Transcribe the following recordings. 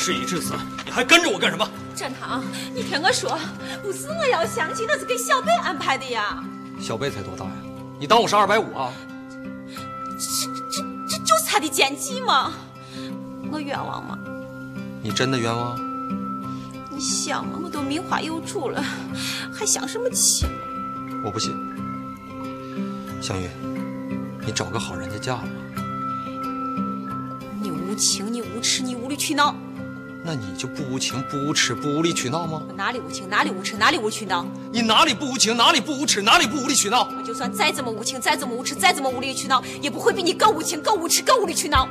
事已至此，你还跟着我干什么？展堂，你听我说，不是我要相亲，那是给小贝安排的呀。小贝才多大呀？你当我是二百五啊？这这这就是他的奸计吗？我冤枉吗？你真的冤枉？你想嘛，我都名花有主了，还相什么亲？我不信。香玉，你找个好人家嫁了。你无情，你无耻，你无理取闹。那你就不无情、不无耻、不无理取闹吗？我哪里无情，哪里无耻，哪里无理取闹？你哪里不无情，哪里不无耻，哪里不无理取闹？我就算再怎么无情，再怎么无耻，再怎么无理取闹，也不会比你更无情、更无耻、更无理取闹。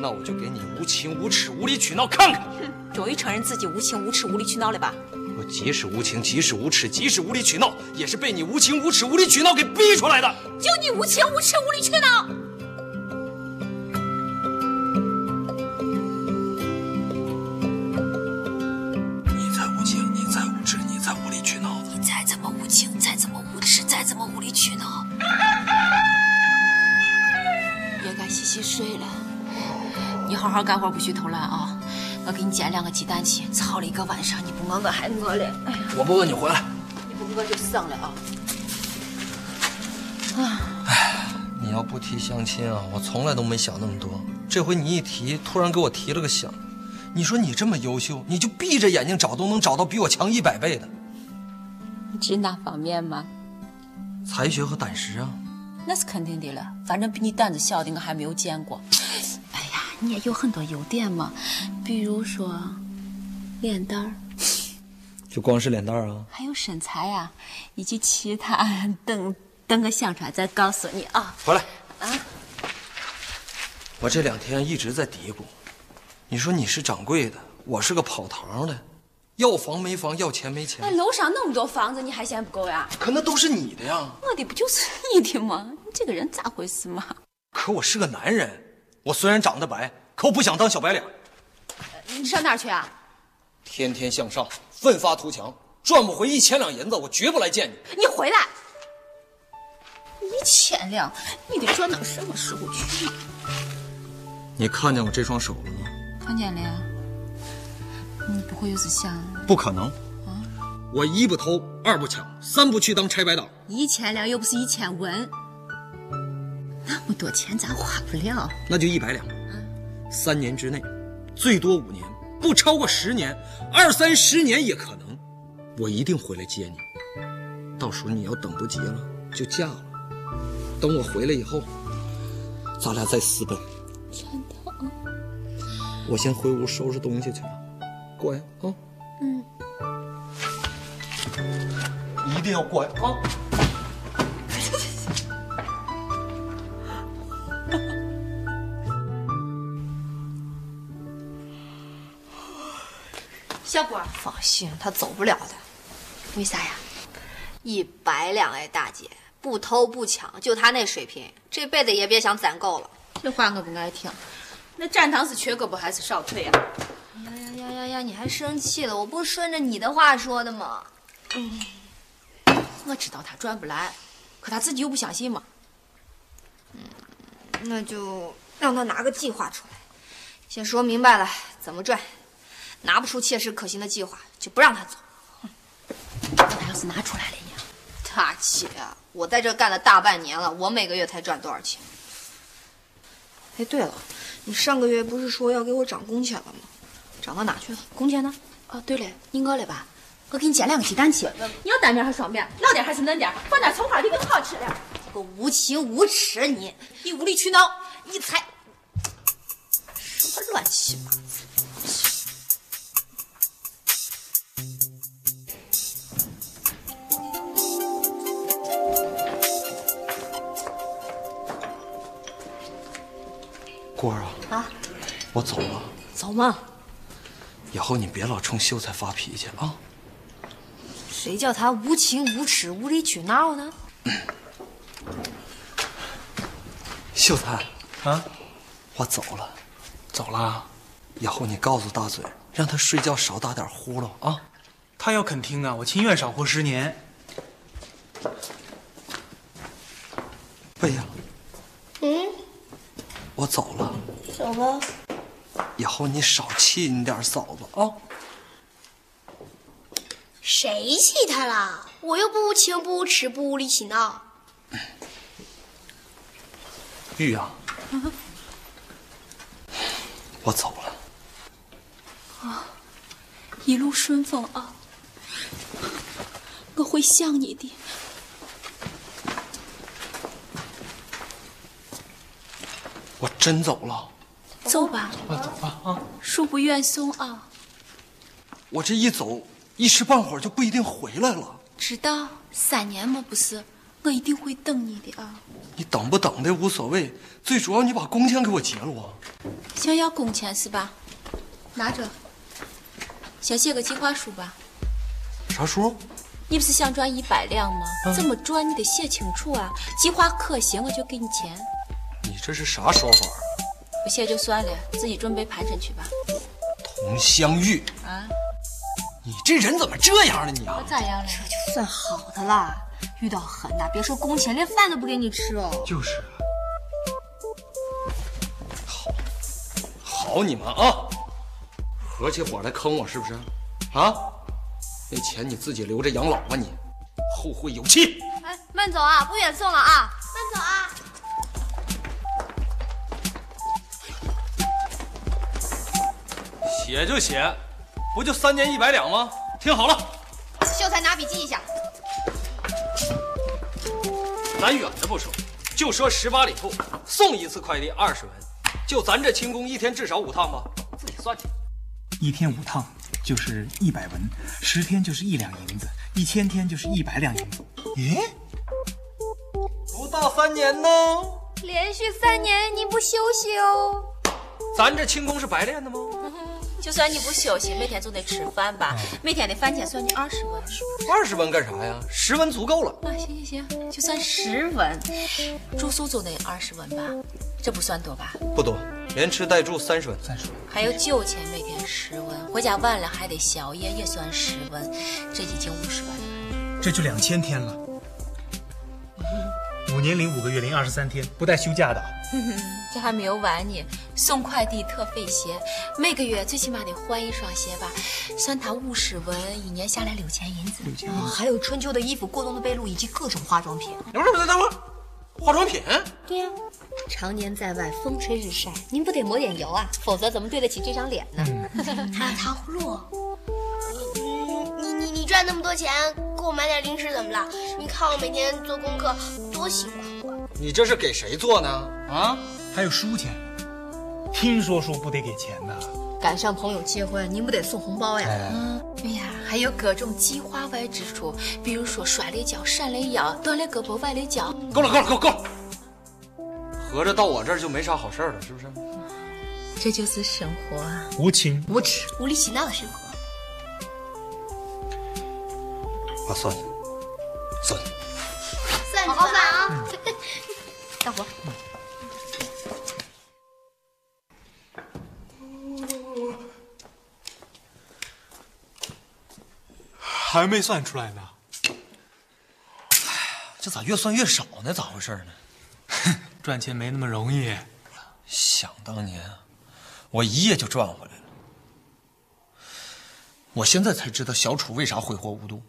那我就给你无情、无耻、无理取闹看看。哼，终于承认自己无情、无耻、无理取闹了吧？我即使无情，即使无耻，即使无理取闹，也是被你无情、无耻、无理取闹给逼出来的。就你无情、无耻、无理取闹。洗洗睡了，你好好干活，不许偷懒啊！我给你捡两个鸡蛋去，炒了一个晚上，你不饿我还饿嘞。哎呀，我不饿你回来，你不饿就省了啊！啊，哎，你要不提相亲啊，我从来都没想那么多。这回你一提，突然给我提了个醒。你说你这么优秀，你就闭着眼睛找都能找到比我强一百倍的。指哪方面吗？才学和胆识啊。那是肯定的了，反正比你胆子小的我还没有见过。哎呀，你也有很多优点嘛，比如说脸蛋儿，就光是脸蛋儿啊？还有身材呀，以及其他。等等，我想出来再告诉你啊。回来啊！我这两天一直在嘀咕，你说你是掌柜的，我是个跑堂的，要房没房，要钱没钱。那楼上那么多房子，你还嫌不够呀？可那都是你的呀！我的不就是你的吗？你这个人咋回事嘛？可我是个男人，我虽然长得白，可我不想当小白脸。你上哪儿去啊？天天向上，奋发图强，赚不回一千两银子，我绝不来见你。你回来！一千两，你得赚到什么时候去？你看见我这双手了吗？看见了呀。你不会又是想？不可能。啊！我一不偷，二不抢，三不去当拆白党。一千两又不是一千文，那么多钱咱花不了。那就一百两。三年之内，最多五年，不超过十年，二三十年也可能。我一定回来接你。到时候你要等不及了，就嫁了。等我回来以后，咱俩再私奔。真的？我先回屋收拾东西去了。乖啊。嗯。一定要乖啊！小郭，放心，他走不了的。为啥呀？一百两哎，大姐，不偷不抢，就他那水平，这辈子也别想攒够了。这话我不爱听。那展堂是缺胳膊还是少腿呀？呀呀呀呀呀！你还生气了？我不顺着你的话说的吗？嗯。我知道他赚不来，可他自己又不相信嘛。嗯，那就让他拿个计划出来，先说明白了怎么赚，拿不出切实可行的计划，就不让他走。那他要是拿出来了呢？大姐，我在这干了大半年了，我每个月才赚多少钱？哎，对了，你上个月不是说要给我涨工钱了吗？涨到哪去了？工钱呢？哦，对了，你饿了吧？我给你煎两个鸡蛋去，你要单面还是双面？老点还是嫩点？放点葱花就更好吃了。个无情无耻，你你无理取闹，你才什么乱七八糟！郭儿啊，啊，我走了。走嘛？以后你别老冲秀才发脾气啊。谁叫他无情无耻、无理取闹呢？秀才，啊，我走了，走了。以后你告诉大嘴，让他睡觉少打点呼噜啊。他要肯听啊，我情愿少活十年。哎呀，嗯，我走了。走吧。以后你少气你点嫂子啊。谁气他了？我又不无情，不无耻，不无理取闹。玉啊，我走了。啊一路顺风啊！我会想你的。真走了。走吧，快走吧啊！恕不愿送啊！我这一走，一时半会儿就不一定回来了。知道三年嘛，不是？我一定会等你的啊！你等不等的无所谓，最主要你把工钱给我结了啊。想要工钱是吧？拿着，先写个计划书吧。啥书？你不是想赚一百两吗？怎么赚你得写清楚啊！计划可行，我就给你钱；你这是啥说法？不谢就算了，自己准备盘缠去吧。佟湘玉，啊，你这人怎么这样呢？你啊，我咋样了？就算好的啦，遇到狠的，别说工钱，连饭都不给你吃哦。就是，好你们啊，合起伙来坑我是不是？啊，那钱你自己留着养老吧你，后会有期。哎，慢走啊，不远送了啊。慢走啊！写就写，不就三年一百两吗？听好了，秀才拿笔记一下。咱远的不说，就说十八里铺送一次快递二十文，就咱这轻功一天至少五趟吧，自己算去。一天五趟就是一百文，十天就是一两银子，一千天就是一百两银子。咦，不到三年呢，连续三年您不休息哦。咱这轻功是白练的吗？就算你不休息，每天总得吃饭吧？每天的饭钱算你二十文。二十文干啥呀？十文足够了。啊，行行行，就算十文，住宿总得二十文吧？这不算多吧？不多，连吃带住三十文。再说，还有酒钱，每天十文，回家晚了还得宵夜，也算十文，这已经五十文了。这就两千天了。五年零五个月零二十三天，不带休假的。这还没有完呢，送快递特费鞋，每个月最起码得换一双鞋吧？算他五十文，一年下来六千银子。哦，还有春秋的衣服、过冬的被褥以及各种化妆品。等会儿，等会儿，化妆品？对呀、常年在外，风吹日晒，您不得抹点油啊？否则怎么对得起这张脸呢？还有糖葫芦。你你你你赚那么多钱，给我买点零食怎么了？你看我每天做功课多辛苦啊！你这是给谁做呢？啊？还有书钱，听说书不得给钱呢。赶上朋友结婚，您不得送红包呀？嗯，哎呀，还有各种计划外支出，比如说摔了跤、闪了腰、断了胳膊、崴了脚。够了，够了，够了，够了！合着到我这儿就没啥好事儿了，是不是？这就是生活啊！无情，无耻！无理取闹的生活。我算了，算了。大伙儿，还没算出来呢。这咋越算越少呢？咋回事呢？赚钱没那么容易。想当年，我一夜就赚回来了。我现在才知道小楚为啥挥霍无度。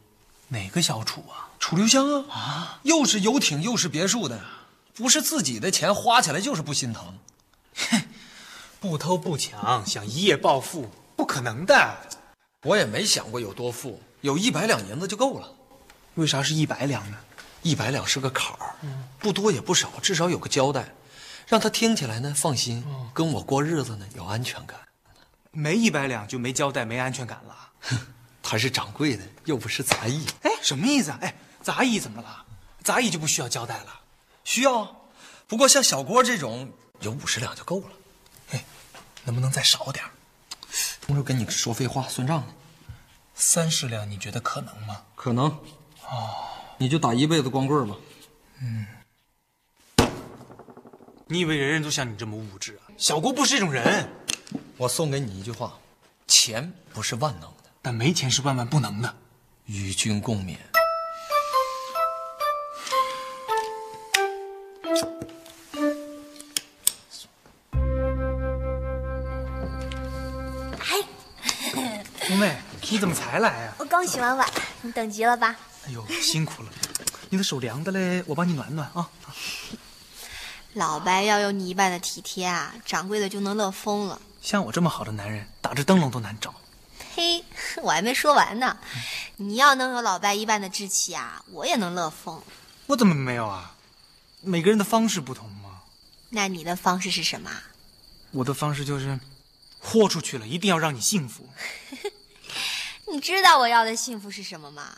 哪个小楚啊？楚留香啊，啊，又是游艇又是别墅的，不是自己的钱花起来就是不心疼。哼 不偷不抢，想一夜暴富，不可能的。我也没想过有多富，有一百两银子就够了。为啥是一百两呢？一百两是个坎儿，不多也不少，至少有个交代，让他听起来呢放心，跟我过日子呢有安全感。没一百两就没交代，没安全感了。哼 他是掌柜的，又不是杂役。哎，什么意思啊？哎，杂役怎么了？杂役就不需要交代了？需要啊，不过像小郭这种有五十两就够了。哎，能不能再少点儿？我这跟你说废话算账呢。三十两，你觉得可能吗？可能。哦，你就打一辈子光棍吧。嗯你以为人人都像你这么物质啊？小郭不是这种人，我送给你一句话：钱不是万能的，但没钱是万万不能的。与君共勉。哎，红妹，你怎么才来啊？我刚洗完碗，你等急了吧？哎呦，辛苦了。你的手凉的嘞，我帮你暖暖啊。老白要有你一半的体贴啊，掌柜的就能乐疯了。像我这么好的男人，打着灯笼都难找。呸，我还没说完呢！你要能有老白一半的志气啊，我也能乐疯。我怎么没有啊？每个人的方式不同嘛。那你的方式是什么？我的方式就是，豁出去了，一定要让你幸福。你知道我要的幸福是什么吗？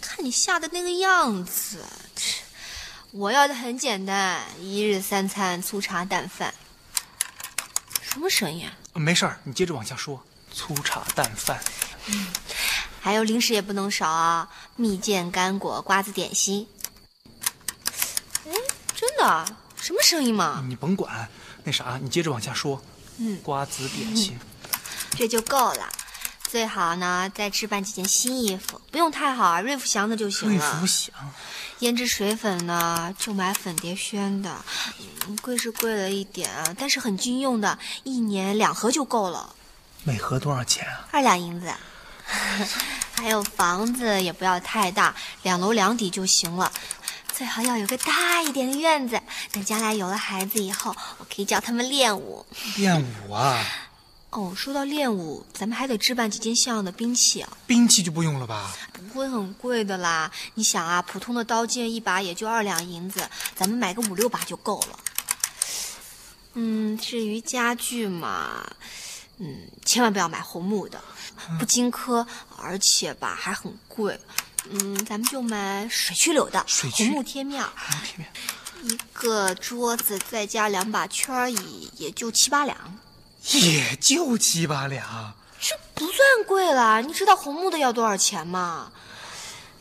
看你吓的那个样子，我要的很简单，一日三餐，粗茶淡饭。什么声音啊？没事儿，你接着往下说。粗茶淡饭，还有零食也不能少啊，蜜饯、干果、瓜子点心。什么声音嘛？你甭管。那啥，你接着往下说。嗯，瓜子点心。这就够了。最好呢，再置办几件新衣服，不用太好啊，瑞福祥的就行了瑞了。福祥，胭脂水粉呢，就买粉蝶轩的，嗯贵是贵了一点啊，但是很经用的，一年两盒就够了，每盒多少钱啊？二两银子。还有房子也不要太大，两楼两底就行了，最好要有个大一点的院子。等将来有了孩子以后，我可以教他们练武。练武啊？哦，说到练武，咱们还得置办几件像样的兵器啊，兵器就不用了吧？不会很贵的啦。你想啊，普通的刀剑一把也就二两银子，咱们买个五六把就够了。嗯，至于家具嘛，嗯，千万不要买红木的，不经科，而且吧还很贵。嗯，咱们就买水曲柳的，水曲红木贴面一个桌子再加两把圈椅，也就七八两。也就七八两。这不算贵了，你知道红木的要多少钱吗？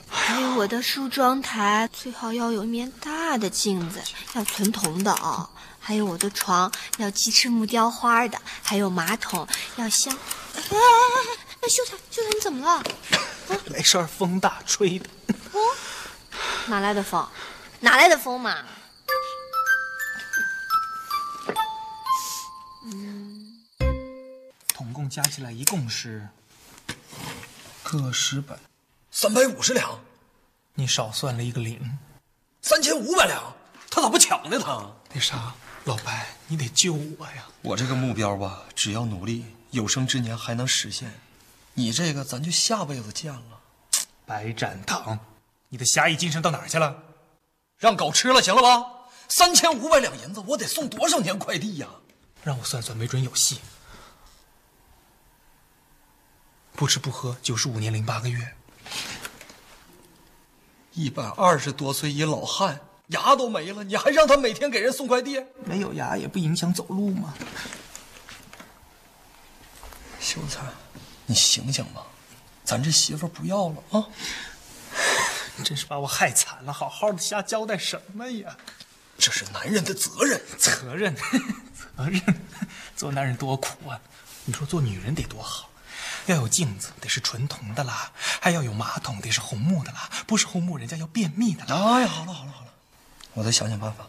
还有我的梳妆台，最好要有一面大的镜子，要纯铜的啊、还有我的床要鸡翅木雕花的，还有马桶要镶。哎哎哎哎，秀才，秀才，你怎么了？没事儿，风大吹的。哪来的风？哪来的风嘛？嗯总共加起来一共是个十本，三百五十两，你少算了一个零。三千五百两，他咋不抢呢？他那啥，老白，你得救我呀！我这个目标吧，只要努力，有生之年还能实现。你这个，咱就下辈子见了。白展堂，你的侠义精神到哪儿去了？让狗吃了，行了吧？三千五百两银子，我得送多少年快递呀？让我算算，没准有戏。不吃不喝，九十五年零八个月。一百二十多岁一老汉，牙都没了，你还让他每天给人送快递？没有牙也不影响走路吗。秀才，你醒醒吧，咱这媳妇不要了啊！真是把我害惨了，好好的瞎交代什么呀？这是男人的责任。责任，责任，做男人多苦啊！你说做女人得多好？要有镜子，得是纯铜的啦；还要有马桶，得是红木的啦。不是红木，人家要便秘的啦。哎呀，好了好了好了，我再想想办法。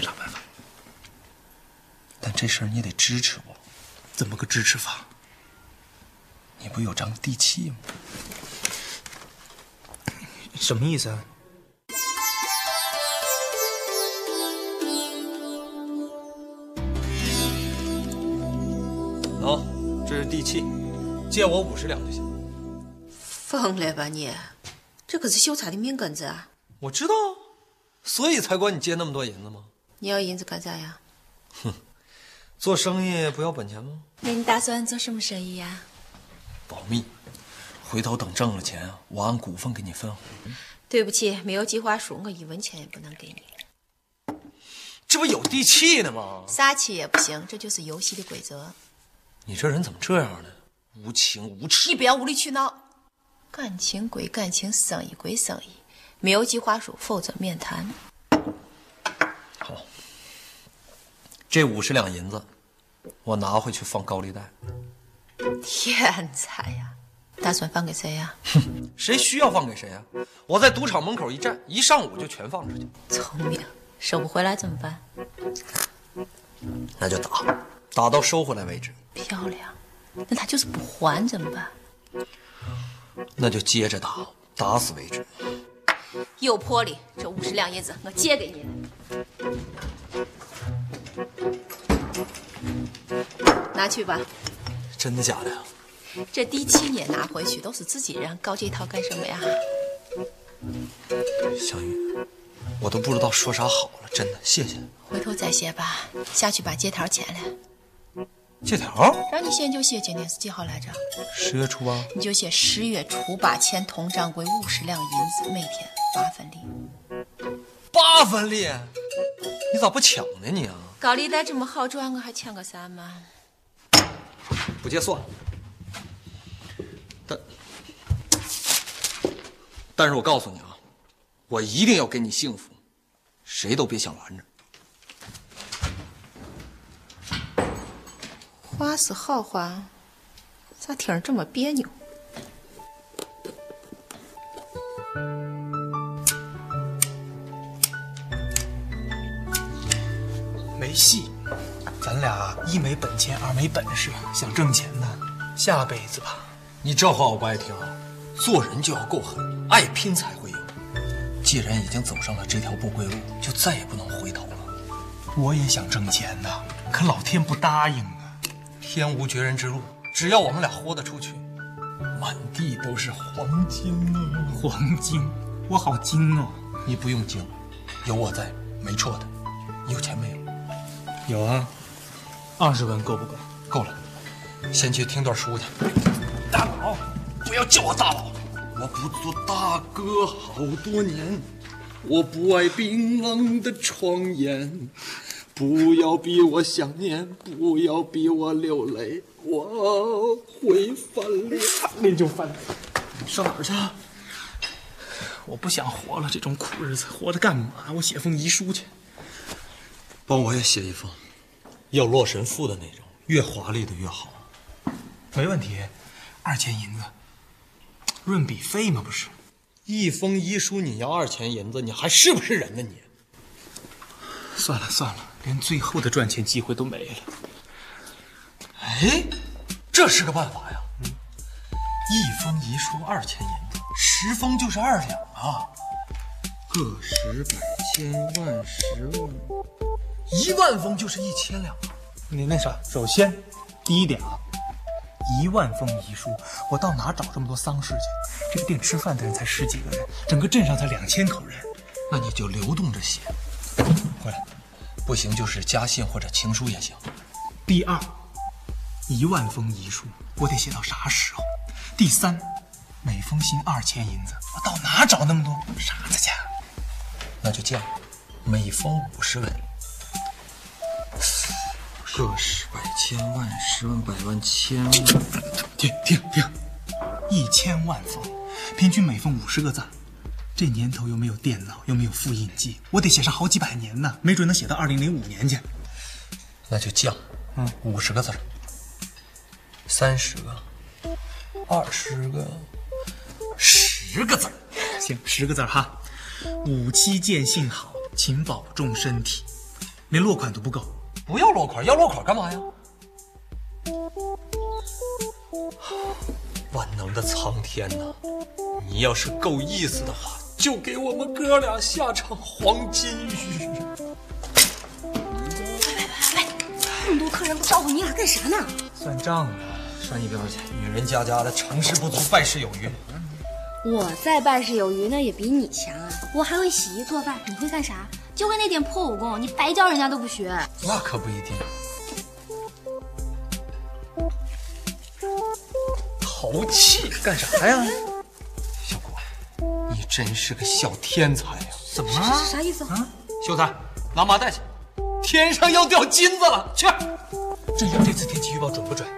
啥办法？但这事儿你得支持我，怎么个支持法？你不有张地契吗？什么意思啊？喏、这是地契，借我五十两就行。疯了吧你？这可是秀才的命根子啊！我知道，所以才管你借那么多银子吗？你要银子干啥呀？哼做生意不要本钱吗？那你打算做什么生意呀？保密，回头等挣了钱，我按股份给你分红。对不起，没有计划书，我一文钱也不能给你。这不有地契呢吗？撒气也不行，这就是游戏的规则。你这人怎么这样呢？无情无耻！你不要无理取闹。感情归感情，生意归生意，没有计划书，否则免谈。好，这五十两银子，我拿回去放高利贷。天才呀！打算放给谁呀？谁需要放给谁啊？我在赌场门口一站，一上午就全放出去。聪明，收不回来怎么办？那就打，打到收回来为止。漂亮，那他就是不还怎么办？那就接着打，打死为止。有魄力，这五十两银子我借给你了，拿去吧。真的假的呀？这第七年拿回去都是自己人，搞这套干什么呀？小雨，我都不知道说啥好了，真的，谢谢。回头再写吧，下去把借条签了。借条？让你写就写，今天是几号来着？十月初八。你就写十月初八欠佟掌柜五十两银子，每天八分利。八分利？你咋不抢呢你啊？高利贷这么好赚，我还抢个啥嘛？不接算。但但是我告诉你啊，我一定要给你幸福，谁都别想拦着。话是好话，咋听着这么别扭？俩一没本钱，二没本事，想挣钱呢，下辈子吧。你这话我不爱听啊！做人就要够狠，爱拼才会赢。既然已经走上了这条不归路，就再也不能回头了。我也想挣钱呐，可老天不答应啊！天无绝人之路，只要我们俩豁得出去，满地都是黄金啊！黄金，我好精哦！你不用精，有我在，没错的。你有钱没有？有啊，二十文够不够？够了，先去听段书去。大佬，不要叫我大佬，我不做大哥好多年，我不爱冰冷的床沿，不要逼我想念，不要逼我流泪，我会翻脸，翻脸就翻脸。上哪儿去？我不想活了，这种苦日子活着干嘛？我写封遗书去。帮我也写一封，要洛神赋的那种，越华丽的越好。没问题，二钱银子，润笔费嘛不是？一封遗书你要二钱银子，你还是不是人呢你？算了算了，连最后的赚钱机会都没了。哎，这是个办法呀！嗯，一封遗书二钱银子，十封就是二两啊，个十百千万十万。一万封就是一千两，你那啥，首先，第一点啊，一万封遗书，我到哪找这么多丧事去？这个店吃饭的人才十几个人，整个镇上才两千口人，那你就流动着写。回来，不行就是家信或者情书也行。第二，一万封遗书，我得写到啥时候？第三，每封信二千银子，我到哪找那么多傻子去？那就这样，每封五十文。个十百千万十万百万千万，停停停！一千万封，平均每封五十个字。这年头又没有电脑，又没有复印机，我得写上好几百年呢，没准能写到二零零五年去。那就降，嗯，五十个字，三十个，二十个，十个字。行，十个字哈。五七见信好，请保重身体。连落款都不够。不要落款，要落款干嘛呀？万能的苍天呐！你要是够意思的话，就给我们哥俩下场黄金雨。喂喂喂，那么多客人不招呼你俩干啥呢？算账呢。上一边去，女人家家的，成事不足败事有余。我再败事有余，那也比你强啊！我还会洗衣做饭，你会干啥？就会那点破武功，你白教人家都不学。那可不一定。淘气干啥呀？小果，你真是个小天才呀！怎么了？啥意思啊？秀才，拿麻袋去，天上要掉金子了，去。这样，这次天气预报准不准？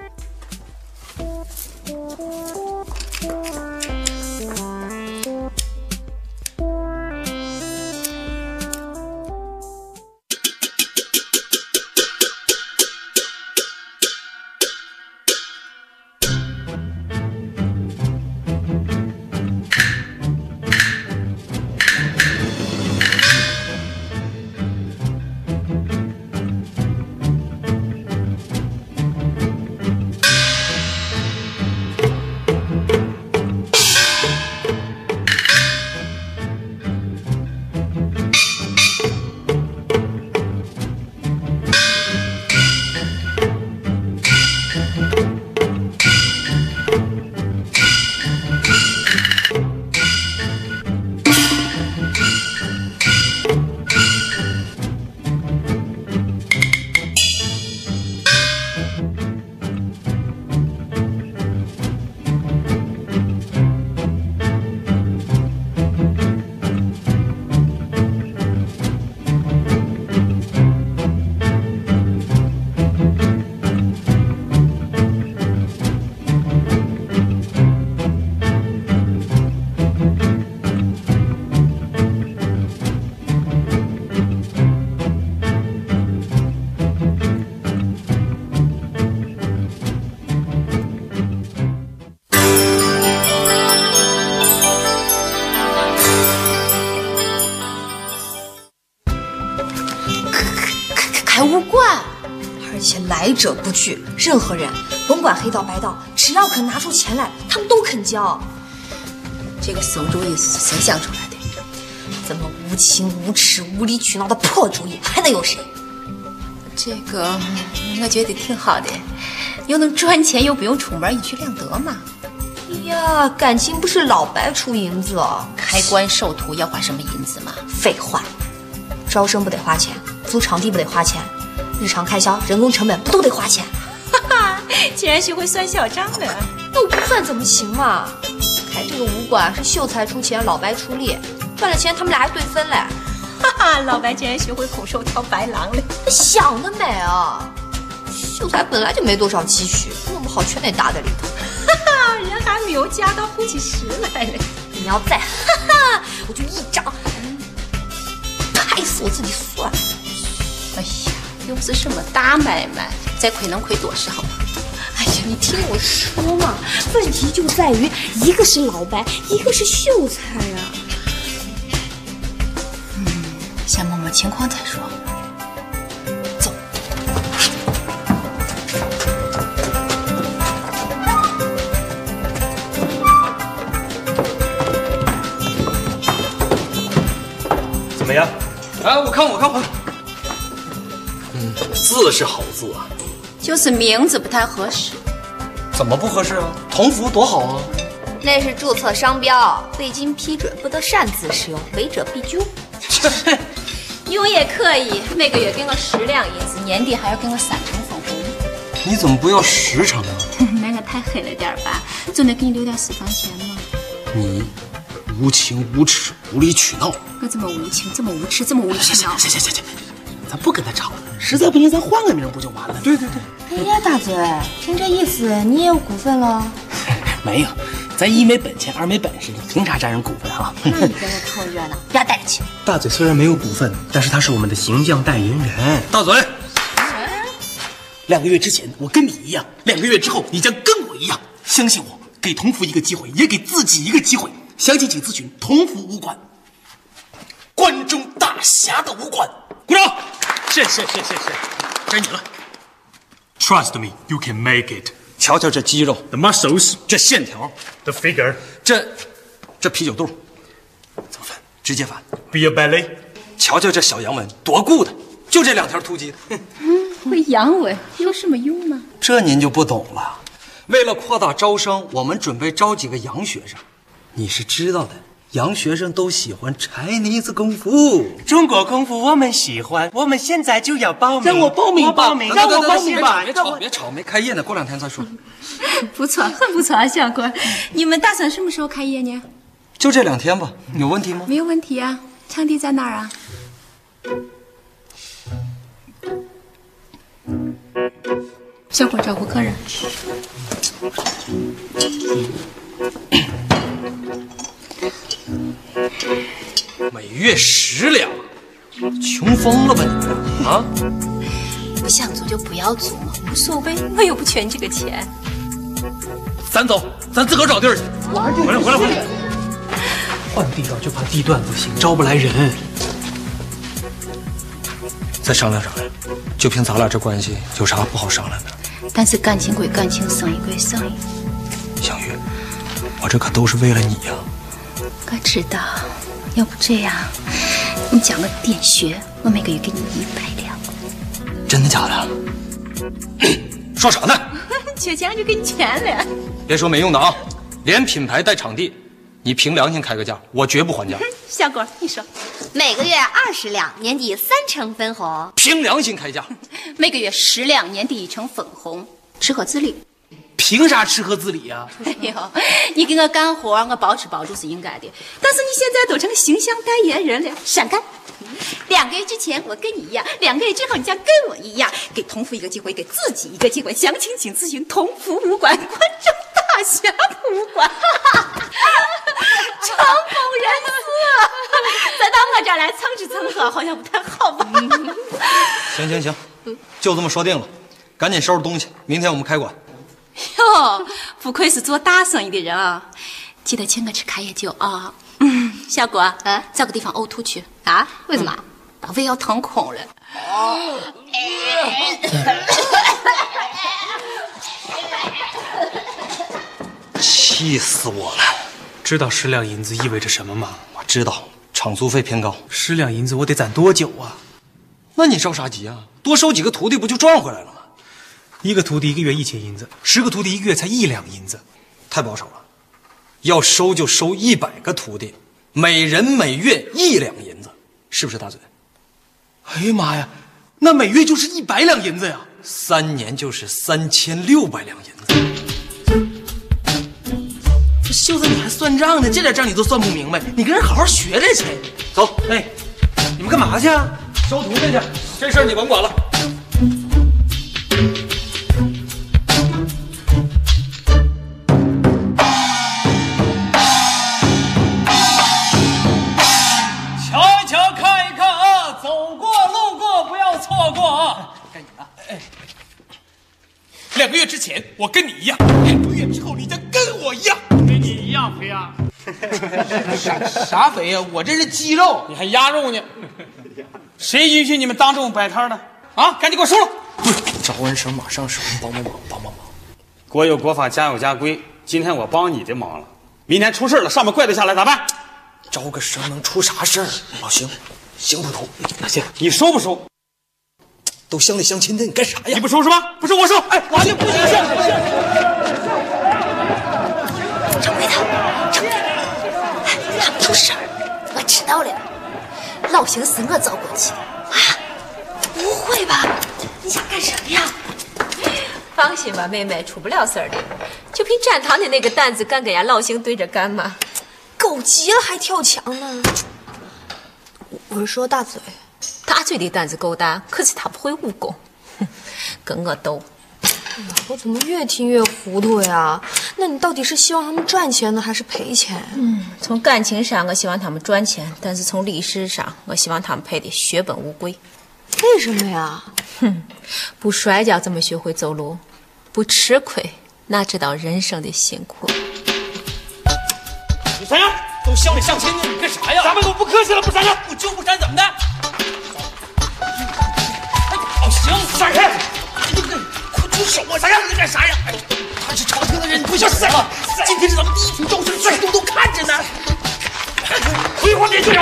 者不拒，任何人甭管黑道白道，只要肯拿出钱来，他们都肯交。这个馊主意是谁想出来的？这么无情无耻、无理取闹的破主意，还能有谁？这个我觉得挺好的，又能赚钱，又不用出门，一举两得嘛。哎呀，感情不是老白出银子哦。开棺授徒要花什么银子吗？废话，招生不得花钱，租场地不得花钱，日常开销、人工成本不都得花钱？哈哈，竟然学会算小账了。那我不算怎么行嘛？开这个武馆是秀才出钱，老白出力，赚了钱他们俩还对分嘞。哈哈，老白竟然学会空手套白狼了，想得美啊！秀才本来就没多少积蓄，弄不好全得搭在里头。哈哈，人还没有嫁到后期时来嘞。你要再哈哈，我就一掌拍死我自己算了。哎呀，又不是什么大买卖，再亏能亏多少？哎呀，你听我说嘛，问题就在于一个是老白，一个是秀才啊。嗯、先摸摸情况再说。走。怎么样？哎，我看我看我看，嗯，字是好字啊，就是名字不太合适。怎么不合适啊？同福多好啊！那是注册商标，未经批准不得擅自使用，违者必究。用也可以，每个月给我十两银子，年底还要给我三成分红。你怎么不要十成啊？那个太黑了点吧，总得给你留点私房钱嘛。你无情无耻、无理取闹，我这么无情，这么无耻，这么无理取闹。行行行行，咱不跟他吵了，实在不行咱换个名不就完了？对对对，哎呀，大嘴，听这意思，你也有股份了？没有，咱一没本钱，二没本事，你凭啥占人股份啊？那你跟我凑热闹，不要带着气。大嘴虽然没有股份，但是他是我们的形象代言人。大嘴，两个月之前我跟你一样，两个月之后你将跟我一样。相信我，给同福一个机会，也给自己一个机会。详情请咨询同福武馆，关中大侠的武馆。鼓掌！是是是是是该你了。，Trust me, you can make it. 瞧瞧这肌肉，The muscles, 这线条，the figure, 这这啤酒肚，怎么分？直接翻。be a ballet. 瞧瞧这小阳文，多顾的，就这两条突击。会洋文有什么用呢？这您就不懂了。为了扩大招生，我们准备招几个洋学生。你是知道的，洋学生都喜欢 Chinese 功夫。中国功夫我们喜欢，我们现在就要报名。让我报名吧报名，让我报名吧别吵，别吵，没开业呢，过两天再说。不错，很不错啊，小郭。你们打算什么时候开业呢？就这两天吧，有问题吗？没有问题啊。场地在哪儿啊？小郭照顾客人。每月十两，穷疯了吧你啊？不想租就不要租嘛，无所谓，我又不缺你这个钱。咱走，咱自个儿找地儿去。回来回来回来！换地方就怕地段不行，招不来人。再商量商量，就凭咱俩这关系，有啥不好商量的？但是感情归感情，生意归生意。小玉，我这可都是为了你呀、我知道，要不这样，你讲个点学，我每个月给你一百两，真的假的？说啥呢？缺钱就给你钱了。别说没用的啊，连品牌带场地，你凭良心开个价，我绝不还价。小郭，你说，每个月二十两，年底三成分红。凭良心开价，每个月十两，年底一成分红，吃喝自理。凭啥吃喝自理呀、哎呦，你给我干活，我包吃包住是应该的。但是你现在都成形象代言人了，闪开！两个月之前我跟你一样，两个月之后你将跟我一样，给同福一个机会，给自己一个机会。详情请咨询同福武馆关中大侠武馆。成功人士，再到我这儿来蹭吃蹭喝，好像不太好吧？行行行，就这么说定了，赶紧收拾东西，明天我们开馆。哟，不愧是做大生意的人啊！记得请我吃开业酒啊！嗯，小郭，嗯，找个地方呕吐去啊？为什么？把胃要腾空了。气死我了！知道十两银子意味着什么吗？我知道，场租费偏高。十两银子我得攒多久啊？那你着啥急啊？多收几个徒弟不就赚回来了？一个徒弟一个月一千银子，十个徒弟一个月才一两银子，太保守了。要收就收一百个徒弟，每人每月一两银子，是不是大嘴？哎呀妈呀，那每月就是一百两银子呀！三年就是三千六百两银子。这秀子，你还算账呢？这点账你都算不明白，你跟人好好学着去。走，哎，你们干嘛去啊？收徒弟去，这事儿你甭管了。两个月之前我跟你一样，两个月之后你将跟我一样。跟你一样肥啊！啥啥肥呀、我这是肌肉。你还鸭肉呢？谁允许你们当众摆摊的？啊，赶紧给我收了！招完生马上收，帮帮忙，帮帮忙。国有国法，家有家规。今天我帮你的忙了，明天出事了，上面怪罪下来咋办？招个生能出啥事儿？老邢，邢捕头，那行，你收不收？都乡里乡亲的，你干啥呀你？不收是吧？不收我收。哎，我就不行。掌柜的，掌柜的，哎，他不出事儿，我知道了。老邢是我找过去的啊？不会吧？你想干什么呀？放心吧，妹妹，出不了事儿的。就凭展堂的那个胆子，敢跟人家老邢对着干吗？狗急了还跳墙呢。我我是说大嘴，大嘴的胆子够大，可是他不会武功，哼，跟我斗。我怎么越听越糊涂呀？那你到底是希望他们赚钱呢，还是赔钱？嗯从感情上，我希望他们赚钱；但是从历史上，我希望他们赔的血本无归。为什么呀？哼，不摔跤怎么学会走路？不吃亏哪知道人生的辛苦？你闪开！都乡里乡亲的，你干啥呀？咱们都不客气了，不闪开！不就不闪怎么的？闪开！快住手啊！闪开！你干啥呀？哎，他是朝廷的人，你不想死了！今天是咱们第一群招生，全都都看着呢。葵花点穴手。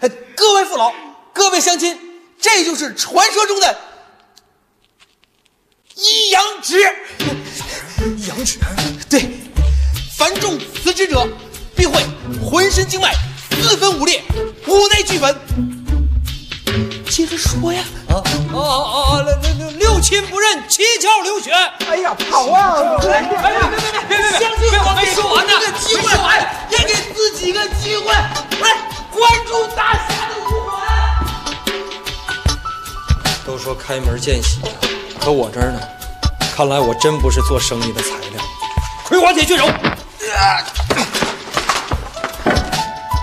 哎 各位父老，各位乡亲，这就是传说中的一阳指。一阳指，对，凡中此职者，必会浑身经脉四分五裂，五内俱焚。接着说呀，啊啊啊啊！六六六六亲不认，七窍流血。哎呀，跑啊！哎呀，别别别别别！相信我，没说完呢，个机会，哎，也给自己个机会，来关注大侠的武魂。都说开门见喜，可我这儿呢，看来我真不是做生意的材料。葵花铁血手，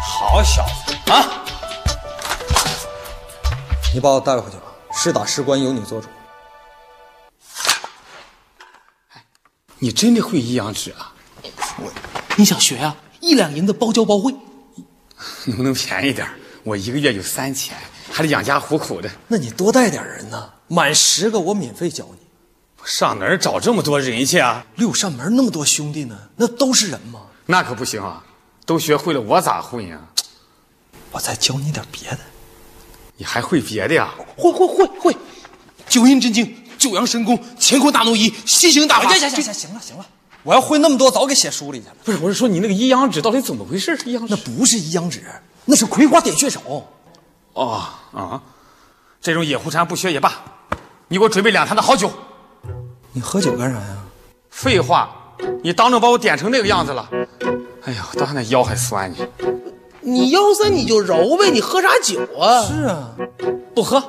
好小子啊！你把我带回去吧，是打是关由你做主。你真的会一阳指啊？我你想学啊、一两银子包教包会。能不能便宜点？我一个月就三千，还得养家糊口的，那你多带点人呢，满十个我免费教你。上哪儿找这么多人去啊？六扇门那么多兄弟呢，那都是人吗？那可不行啊！都学会了，我咋混呀？我再教你点别的。你还会别的呀？会会会会，九阴真经、九阳神功、乾坤大挪移、西行大法。行行行行了行了，我要会那么多，早给写书里去了。不是，我是说你那个阴阳指到底怎么回事？一阳指那不是阴阳指，那是葵花点穴手。哦啊，这种野狐禅不学也罢，你给我准备两坛的好酒。你喝酒干啥呀？废话，你当众把我点成那个样子了，哎呀，当那腰还酸呢。你腰酸你就揉呗，你喝啥酒啊？是啊，不喝，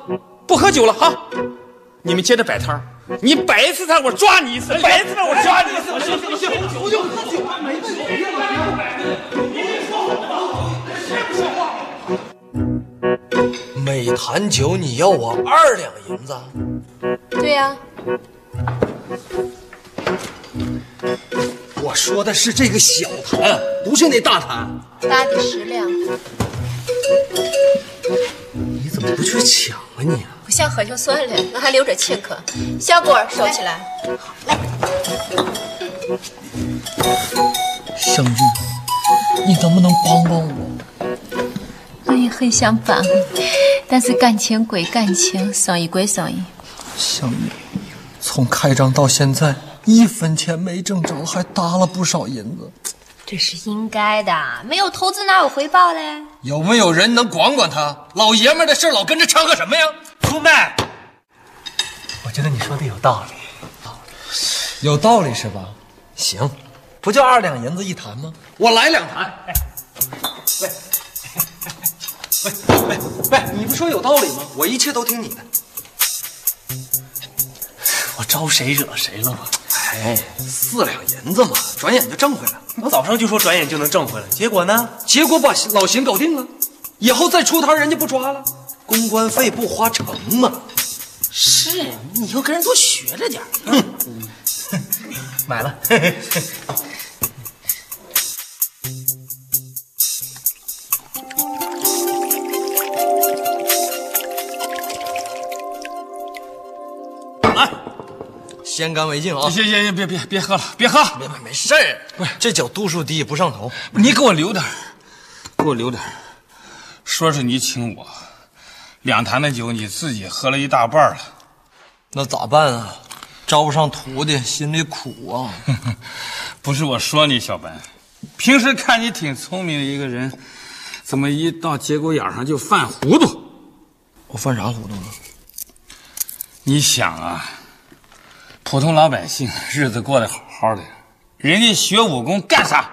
不喝酒了哈。你们接着摆摊儿，你摆一次摊我抓你一次，摆一次摊我抓你一次。行行行，我就喝酒吗？没每坛酒你要我二两银子，对呀、我说的是这个小坛，不是那大坛。大的十两。你怎么不去抢啊你？不想喝就算了，我还留着请客。小果收起来。香玉，你能不能帮帮我？我也很想帮你，但是感情归感情，生意归生意。香玉，从开张到现在一分钱没挣着，还搭了不少银子。这是应该的，没有投资哪有回报嘞？有没有人能管管他？老爷们的事老跟着掺和什么呀？出卖。我觉得你说的有道理，有道理是吧？行，不就二两银子一坛吗？我来两坛。喂，喂喂喂，你不说有道理吗？我一切都听你的。我招谁惹谁了吗？哎，四两银子嘛，转眼就挣回来了。我早上就说转眼就能挣回来，结果呢？结果把老邢搞定了，以后再出摊人家不抓了，公关费不花成嘛。是你以后跟人多学着点。嗯，买了。先干为敬啊！行行行，别别别喝了，别喝，没没没事儿。不是这酒度数低，不上头。你给我留点给我留点说是你请我，两坛的酒你自己喝了一大半了，那咋办啊？招不上徒弟，心里苦啊。不是我说你，小白，平时看你挺聪明的一个人，怎么一到节骨眼上就犯糊涂？我犯啥糊涂了？你想啊，普通老百姓日子过得好好的，人家学武功干啥？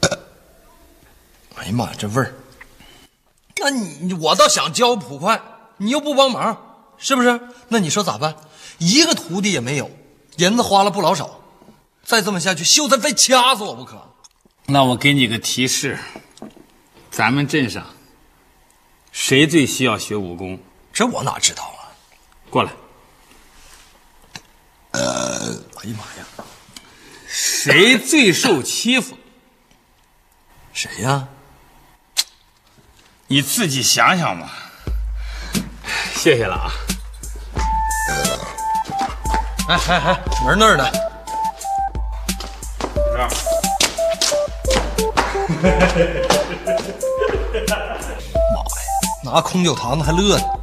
哎呀妈呀，这味儿！那你我倒想教捕快，你又不帮忙，是不是？那你说咋办？一个徒弟也没有，银子花了不老少，再这么下去，秀才非掐死我不可。那我给你个提示，咱们镇上谁最需要学武功？这我哪知道啊？过来。呃，哎呀妈呀，谁最受欺负？谁呀？你自己想想吧。谢谢了啊。哎哎哎，门那儿呢？这儿。妈呀，拿空酒坛子还乐呢。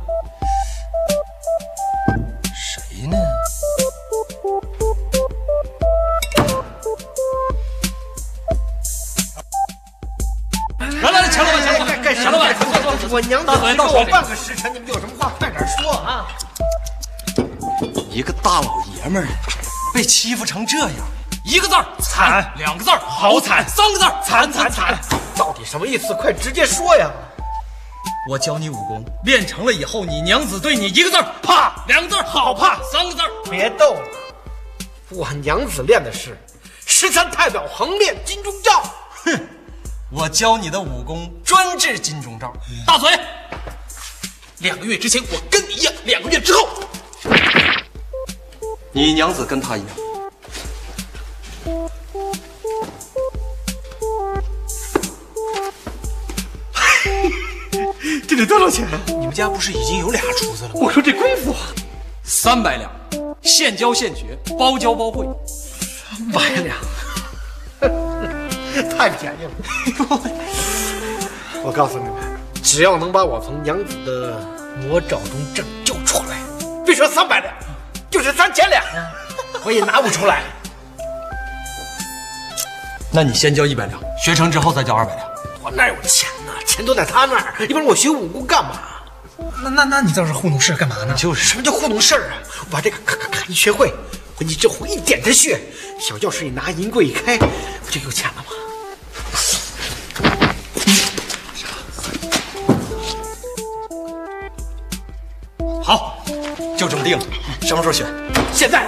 我娘子给我半个时辰，你们有什么话快点说啊！一个大老爷们儿被欺负成这样，一个字儿惨，两个字儿好惨，三个字儿惨惨惨。到底什么意思？快直接说呀！我教你武功，练成了以后，你娘子对你一个字儿怕，两个字儿好怕，三个字儿别逗了。我娘子练的是十三太保横练金钟罩。哼，我教你的武功专治金钟罩。大嘴，两个月之前我跟你一样，两个月之后，你娘子跟他一样。这得多少钱啊？你们家不是已经有俩厨子了吗？我说这功夫三百两，现教现学，包教包会。三百两，太便宜了。我告诉你们，只要能把我从娘子的魔爪中拯救出来，别说三百两，就是三千两，我也拿不出来。那你先交一百两，学成之后再交二百两。我哪有钱呢？钱都在他那儿，要不然我学武功干嘛？那那那你在这糊弄事干嘛呢？就是什么叫糊弄事儿啊？我把这个咔咔咔一学会，回去之后一点他穴，小教室一拿银柜一开，不就有钱了吗？就这么定了。什么时候选？现在，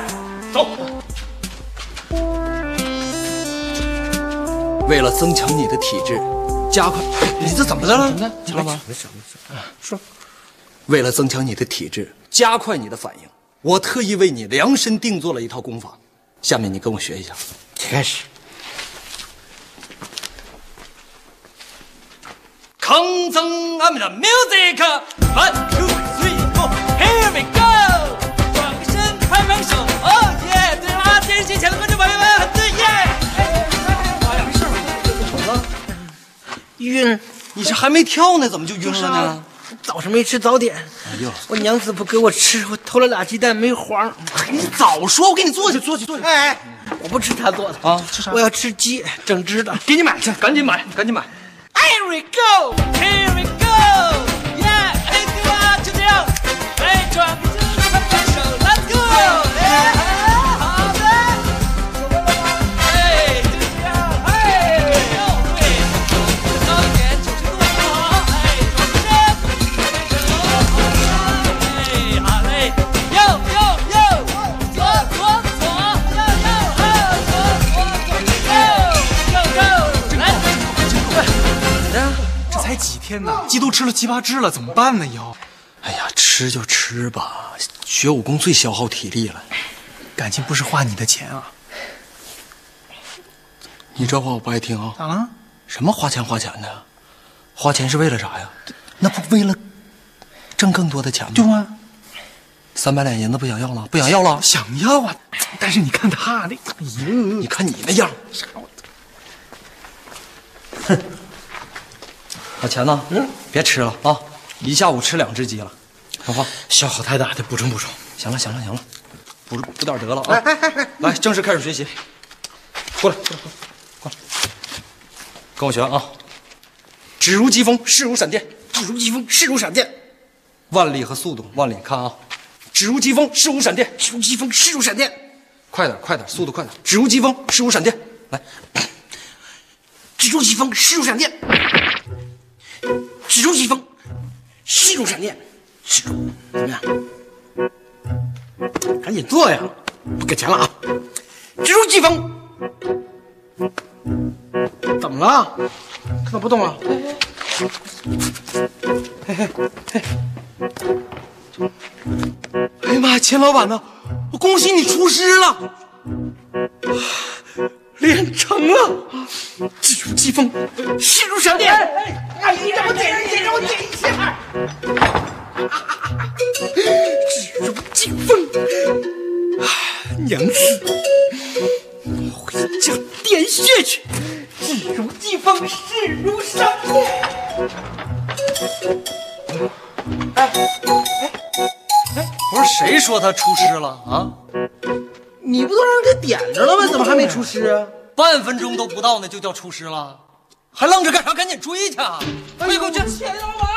走。为了增强你的体质，加快……你这怎么的了？钱老板，没事没事啊，说。为了增强你的体质，加快你的反应，我特意为你量身定做了一套功法。下面你跟我学一下。开始。身，拍拍手，哦耶！对啦，电视机前的观众朋友们，很对耶！哎呀，没事吧？怎么了？晕，你是还没跳呢，怎么就晕了呢？早上没吃早点。哎呦，我娘子不给我吃，我偷了俩鸡蛋没黄。你早说，我给你做去，做去，做去。哎，我不吃他做的啊，吃啥？我要吃鸡，整只的。给你买去，赶紧买，赶紧买。Here we go, here we go, yeah！哎，对了，就这样，哎，转个身，拍拍手天哪，鸡都吃了七八只了，怎么办呢？以后，哎呀，吃就吃吧，学武功最消耗体力了。感情不是花你的钱啊？你这话我不爱听啊！咋了？什么花钱花钱的？花钱是为了啥呀？那不为了挣更多的钱吗？对吗？三百两银子不想要了？不想要了？想要啊！但是你看他那，哎呦，你看你那样，哼！把钱呢？嗯，别吃了啊！一下午吃两只鸡了，说话消耗太大，得补充补充。行了，行了，行了，补补点得了啊！来，正式开始学习。过来，过来，过来，过来，跟我学啊！指如疾风，势如闪电，指如疾风，势如闪电。万里和速度，万里，看啊！指如疾风，势如闪电，指如疾风，势如闪电。快点，快点，速度快点！指如疾风，势如闪电，来！指如疾风，势如闪电。指如疾风，势如闪电。势如怎么样？赶紧做呀！不给钱了啊！指如疾风。怎么了？看到不动了？嘿嘿嘿！哎呀妈呀，钱老板呢？我恭喜你出师了，练成了！指如疾风，势如闪电。哎，你，让我点一下，让我点一下。指如疾风，娘子，回家点穴去。指如疾风，势如闪电。哎哎哎！不是谁说他出师了啊？你不都让人给点着了吗？怎么还没出师啊？半分钟都不到呢，就叫出师了，还愣着干啥？赶紧追去！快给我去！钱老板。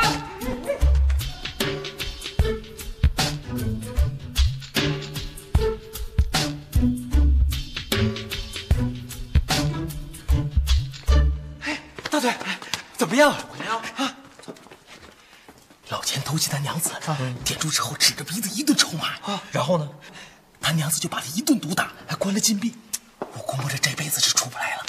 哎，大嘴，怎么样？怎么样啊？老钱偷袭他娘子，点住之后指着鼻子一顿臭骂，然后呢，他娘子就把他一顿毒打，还关了禁闭。我估摸着这辈子是出不来了。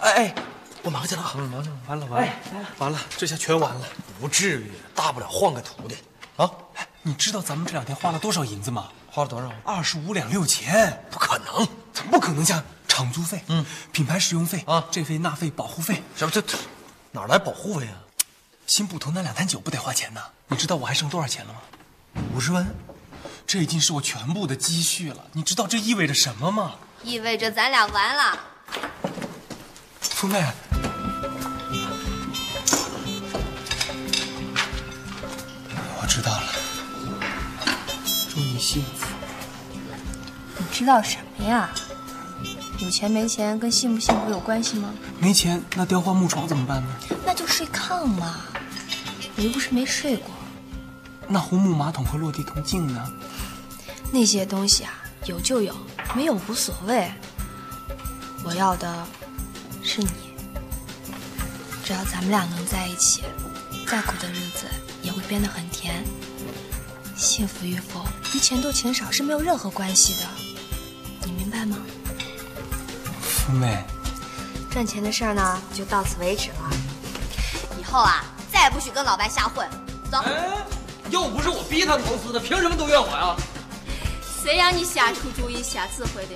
哎哎，我忙去了啊！忙去了，完了完了，完了，这下全完了。不至于，大不了换个徒弟啊！你知道咱们这两天花了多少银子吗？花了多少？二十五两六钱。不可能，怎么不可能？像场租费、嗯，品牌使用费啊，这费那费保护费，什么这哪来保护费啊？新捕头那两坛酒不得花钱呢？你知道我还剩多少钱了吗？五十万，这已经是我全部的积蓄了。你知道这意味着什么吗？意味着咱俩完了。福妹，我知道了。祝你幸福。你知道什么呀？有钱没钱跟幸不幸福有关系吗？没钱，那雕花木床怎么办呢？那就睡炕嘛。我又不是没睡过。那红木马桶和落地铜镜呢？那些东西啊，有就有，没有无所谓。我要的是你。只要咱们俩能在一起，再苦的日子也会变得很甜。幸福与否与钱多钱少是没有任何关系的，你明白吗？福妹，赚钱的事儿呢，就到此为止了。以后啊，再也不许跟老白瞎混。走。哎，又不是我逼他们投资的，凭什么都怨我呀？谁让你瞎出主意、瞎指挥的？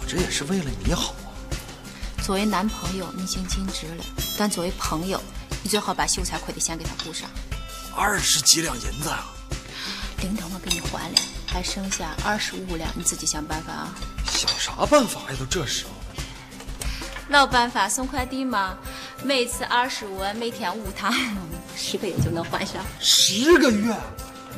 我这也是为了你好啊。作为男朋友，你已经尽职了，但作为朋友，你最好把秀才亏的先给他补上。二十几两银子啊！领导我给你还了，还剩下二十五两，你自己想办法啊。想啥办法呀？都这时候了。老办法送快递嘛，每次二十五，每天五趟，十个月就能还上。十个月？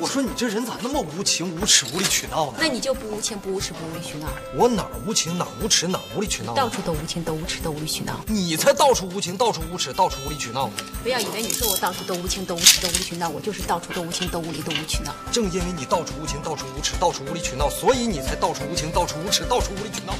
我说你这人咋那么无情、无耻、无理取闹呢？那你就不无情、不无耻、不无理取闹。我哪儿无情，哪儿无耻，哪儿无理取闹？到处都无情，都无耻，都无理取闹。你才到处无情，到处无耻，到处无理取闹呢！不要以为你说我到处都无情，都无耻，都无理取闹，我就是到处都无情，都无理，都无取闹。正因为你到处无情，到处无耻，到处无理取闹，所以你才到处无情，到处无耻，到处无理取闹。